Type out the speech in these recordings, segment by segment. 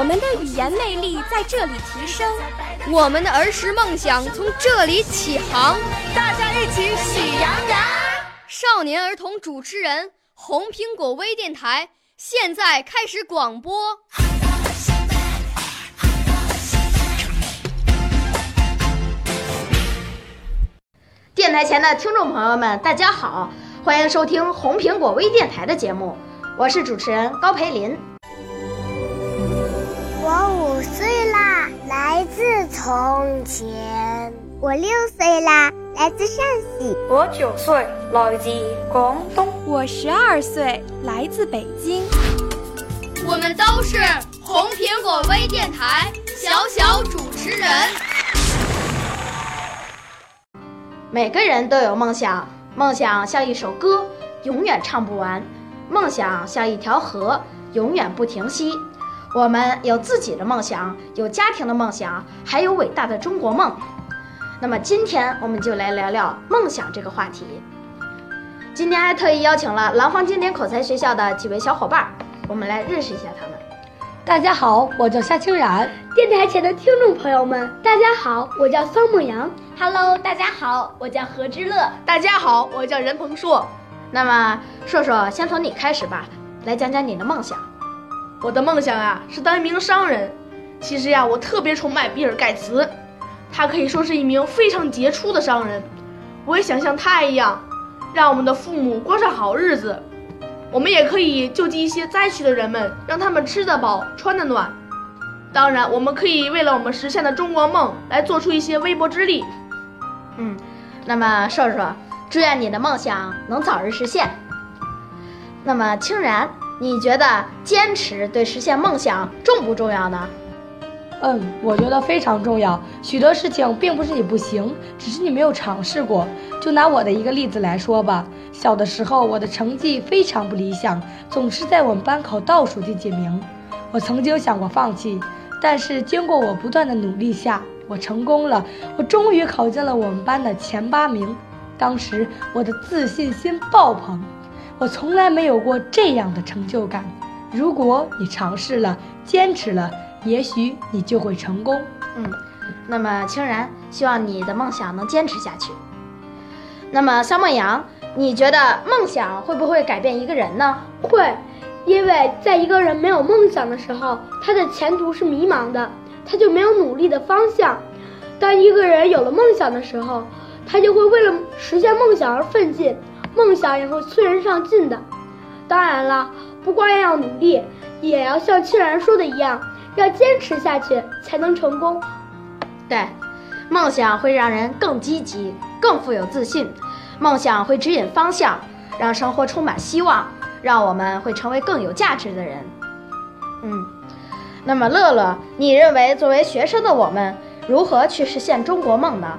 我们的语言魅力在这里提升，我们的儿时梦想从这里起航。大家一起喜羊羊。少年儿童主持人，红苹果微电台现在开始广播。电台前的听众朋友们，大家好，欢迎收听红苹果微电台的节目，我是主持人高培林。我五岁啦，来自从前。我六岁啦，来自陕西。我九岁，来自广东。我十二岁，来自北京。我们都是红苹果微电台小小主持人。每个人都有梦想，梦想像一首歌，永远唱不完；梦想像一条河，永远不停息。我们有自己的梦想，有家庭的梦想，还有伟大的中国梦。那么今天我们就来聊聊梦想这个话题。今天还特意邀请了廊坊经典口才学校的几位小伙伴，我们来认识一下他们。大家好，我叫夏清然。电台前的听众朋友们，大家好，我叫桑梦阳。Hello，大家好，我叫何之乐。大家好，我叫任鹏硕。那么硕硕，先从你开始吧，来讲讲你的梦想。我的梦想啊是当一名商人。其实呀，我特别崇拜比尔盖茨，他可以说是一名非常杰出的商人。我也想像他一样，让我们的父母过上好日子。我们也可以救济一些灾区的人们，让他们吃得饱、穿得暖。当然，我们可以为了我们实现的中国梦来做出一些微薄之力。嗯，那么硕硕，祝愿你的梦想能早日实现。那么清然，你觉得坚持对实现梦想重不重要呢？嗯，我觉得非常重要。许多事情并不是你不行，只是你没有尝试过。就拿我的一个例子来说吧，小的时候我的成绩非常不理想，总是在我们班考倒数第几名。我曾经想过放弃，但是经过我不断的努力下，我成功了。我终于考进了我们班的前八名。当时我的自信心爆棚，我从来没有过这样的成就感。如果你尝试了，坚持了。也许你就会成功。嗯，那么清然，希望你的梦想能坚持下去。那么肖梦阳，你觉得梦想会不会改变一个人呢？会，因为在一个人没有梦想的时候，他的前途是迷茫的，他就没有努力的方向。当一个人有了梦想的时候，他就会为了实现梦想而奋进，梦想也会催人上进的。当然了，不光要努力，也要像清然说的一样。要坚持下去才能成功。对，梦想会让人更积极、更富有自信。梦想会指引方向，让生活充满希望，让我们会成为更有价值的人。嗯，那么乐乐，你认为作为学生的我们如何去实现中国梦呢？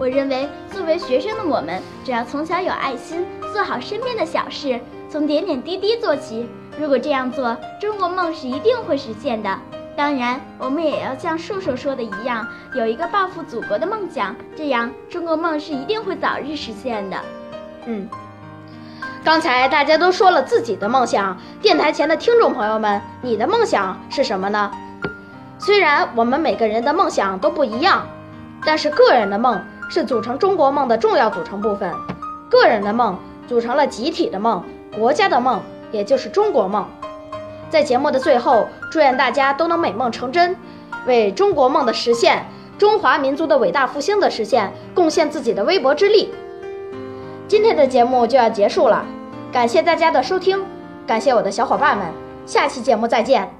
我认为，作为学生的我们，只要从小有爱心，做好身边的小事，从点点滴滴做起。如果这样做，中国梦是一定会实现的。当然，我们也要像树树说的一样，有一个报复祖国的梦想，这样中国梦是一定会早日实现的。嗯，刚才大家都说了自己的梦想，电台前的听众朋友们，你的梦想是什么呢？虽然我们每个人的梦想都不一样，但是个人的梦是组成中国梦的重要组成部分。个人的梦组成了集体的梦，国家的梦，也就是中国梦。在节目的最后，祝愿大家都能美梦成真，为中国梦的实现、中华民族的伟大复兴的实现贡献自己的微薄之力。今天的节目就要结束了，感谢大家的收听，感谢我的小伙伴们，下期节目再见。